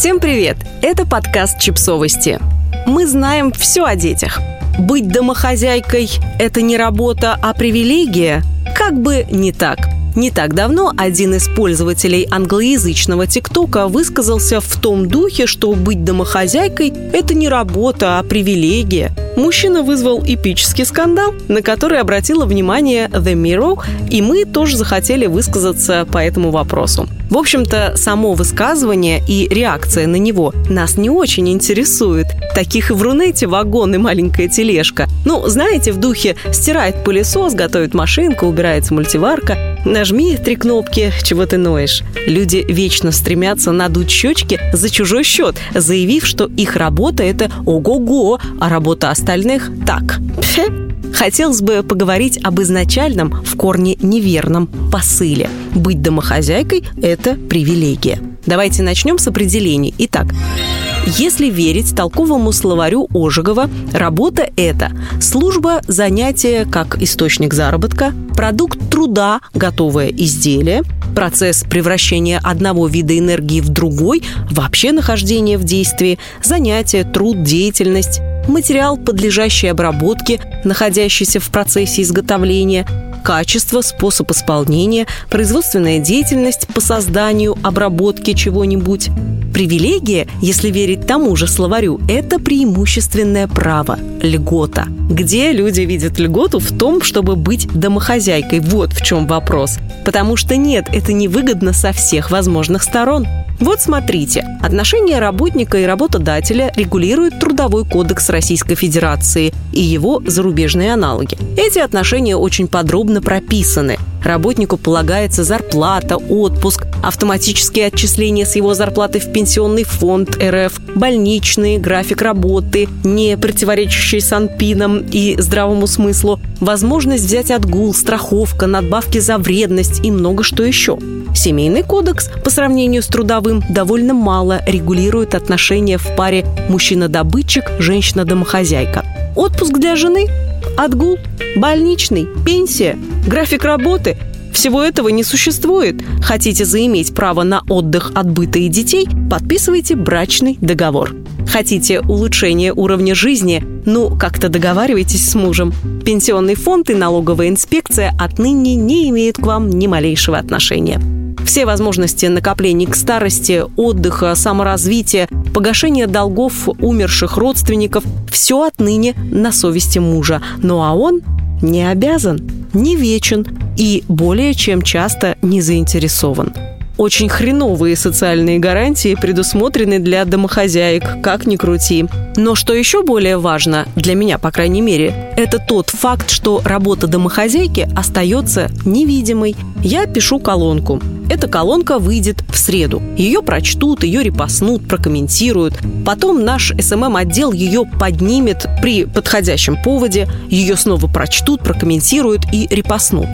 Всем привет! Это подкаст «Чипсовости». Мы знаем все о детях. Быть домохозяйкой – это не работа, а привилегия? Как бы не так – не так давно один из пользователей англоязычного ТикТока высказался в том духе, что быть домохозяйкой – это не работа, а привилегия. Мужчина вызвал эпический скандал, на который обратила внимание The Mirror, и мы тоже захотели высказаться по этому вопросу. В общем-то, само высказывание и реакция на него нас не очень интересует. Таких и в Рунете вагон и маленькая тележка. Ну, знаете, в духе стирает пылесос, готовит машинка, убирается мультиварка. Нажми три кнопки, чего ты ноешь. Люди вечно стремятся надуть щечки за чужой счет, заявив, что их работа – это ого-го, а работа остальных – так. Пфе. Хотелось бы поговорить об изначальном, в корне неверном посыле. Быть домохозяйкой – это привилегия. Давайте начнем с определений. Итак, если верить толковому словарю Ожегова, работа – это служба, занятие как источник заработка, продукт труда, готовое изделие, процесс превращения одного вида энергии в другой, вообще нахождение в действии, занятие, труд, деятельность, материал, подлежащий обработке, находящийся в процессе изготовления, качество, способ исполнения, производственная деятельность по созданию, обработке чего-нибудь. Привилегия, если верить тому же словарю, это преимущественное право, льгота. Где люди видят льготу в том, чтобы быть домохозяйкой? Вот в чем вопрос. Потому что нет, это невыгодно со всех возможных сторон. Вот смотрите, отношения работника и работодателя регулирует Трудовой кодекс Российской Федерации и его зарубежные аналоги. Эти отношения очень подробно прописаны. Работнику полагается зарплата, отпуск, автоматические отчисления с его зарплаты в пенсионный фонд РФ, больничные, график работы, не противоречащий санпинам и здравому смыслу, возможность взять отгул, страховка, надбавки за вредность и много что еще. Семейный кодекс по сравнению с трудовым довольно мало регулирует отношения в паре мужчина-добытчик, женщина-домохозяйка. Отпуск для жены, отгул, больничный, пенсия, график работы – всего этого не существует. Хотите заиметь право на отдых от быта и детей? Подписывайте брачный договор. Хотите улучшения уровня жизни? Ну, как-то договаривайтесь с мужем. Пенсионный фонд и налоговая инспекция отныне не имеют к вам ни малейшего отношения. Все возможности накоплений к старости, отдыха, саморазвития, погашения долгов умерших родственников – все отныне на совести мужа. Ну а он не обязан, не вечен и более чем часто не заинтересован очень хреновые социальные гарантии предусмотрены для домохозяек, как ни крути. Но что еще более важно, для меня, по крайней мере, это тот факт, что работа домохозяйки остается невидимой. Я пишу колонку. Эта колонка выйдет в среду. Ее прочтут, ее репостнут, прокомментируют. Потом наш СММ-отдел ее поднимет при подходящем поводе, ее снова прочтут, прокомментируют и репостнут.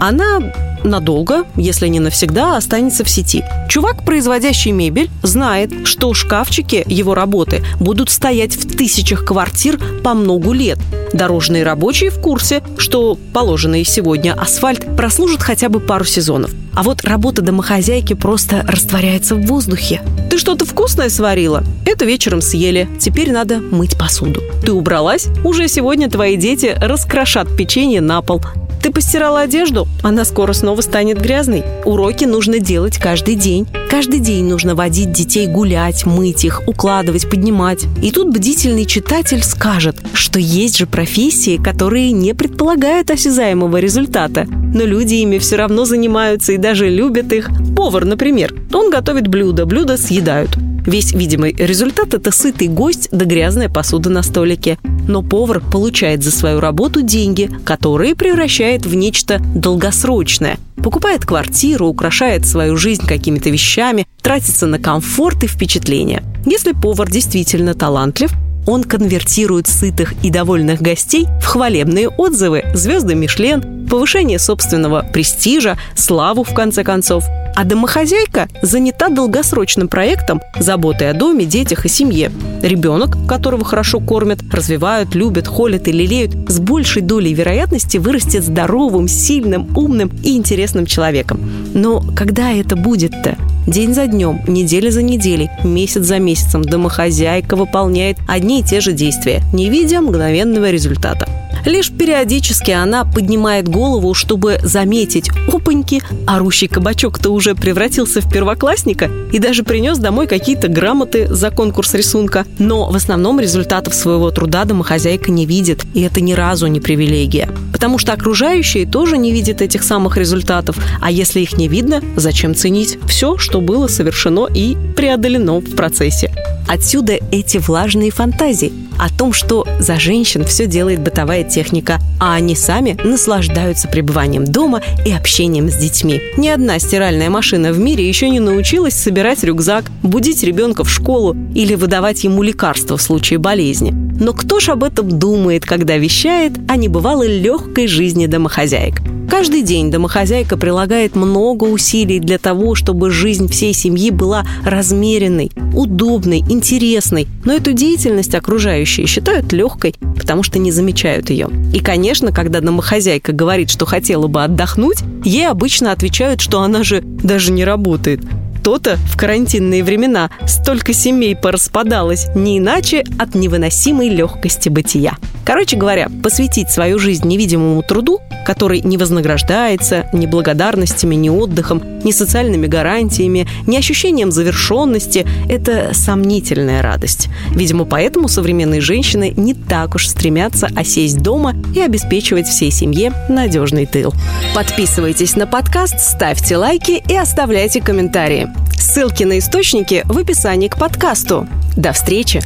Она надолго, если не навсегда, останется в сети. Чувак, производящий мебель, знает, что шкафчики его работы будут стоять в тысячах квартир по многу лет. Дорожные рабочие в курсе, что положенный сегодня асфальт прослужит хотя бы пару сезонов. А вот работа домохозяйки просто растворяется в воздухе. Ты что-то вкусное сварила? Это вечером съели. Теперь надо мыть посуду. Ты убралась? Уже сегодня твои дети раскрошат печенье на пол. Ты постирала одежду? Она скоро снова станет грязной. Уроки нужно делать каждый день. Каждый день нужно водить детей гулять, мыть их, укладывать, поднимать. И тут бдительный читатель скажет, что есть же профессии, которые не предполагают осязаемого результата. Но люди ими все равно занимаются и даже любят их. Повар, например. Он готовит блюда, блюда съедают. Весь видимый результат – это сытый гость да грязная посуда на столике. Но повар получает за свою работу деньги, которые превращает в нечто долгосрочное. Покупает квартиру, украшает свою жизнь какими-то вещами, тратится на комфорт и впечатления. Если повар действительно талантлив, Он конвертирует сытых и довольных гостей в хвалебные отзывы, звезды Мишлен, повышение собственного престижа, славу в конце концов – а домохозяйка занята долгосрочным проектом заботы о доме, детях и семье. Ребенок, которого хорошо кормят, развивают, любят, холят и лелеют, с большей долей вероятности вырастет здоровым, сильным, умным и интересным человеком. Но когда это будет-то? День за днем, неделя за неделей, месяц за месяцем домохозяйка выполняет одни и те же действия, не видя мгновенного результата. Лишь периодически она поднимает голову, чтобы заметить, опаньки, орущий кабачок-то уже превратился в первоклассника и даже принес домой какие-то грамоты за конкурс рисунка. Но в основном результатов своего труда домохозяйка не видит, и это ни разу не привилегия. Потому что окружающие тоже не видят этих самых результатов, а если их не видно, зачем ценить все, что было совершено и преодолено в процессе? Отсюда эти влажные фантазии о том, что за женщин все делает бытовая техника, а они сами наслаждаются пребыванием дома и общением с детьми. Ни одна стиральная машина в мире еще не научилась собирать рюкзак, будить ребенка в школу или выдавать ему лекарства в случае болезни. Но кто ж об этом думает, когда вещает о небывалой легкой жизни домохозяек? Каждый день домохозяйка прилагает много усилий для того, чтобы жизнь всей семьи была размеренной, удобной, интересной. Но эту деятельность окружающие считают легкой, потому что не замечают ее. И, конечно, когда домохозяйка говорит, что хотела бы отдохнуть, ей обычно отвечают, что она же даже не работает то-то в карантинные времена столько семей пораспадалось, не иначе от невыносимой легкости бытия. Короче говоря, посвятить свою жизнь невидимому труду, который не вознаграждается ни благодарностями, ни отдыхом, ни социальными гарантиями, ни ощущением завершенности – это сомнительная радость. Видимо, поэтому современные женщины не так уж стремятся осесть дома и обеспечивать всей семье надежный тыл. Подписывайтесь на подкаст, ставьте лайки и оставляйте комментарии. Ссылки на источники в описании к подкасту. До встречи!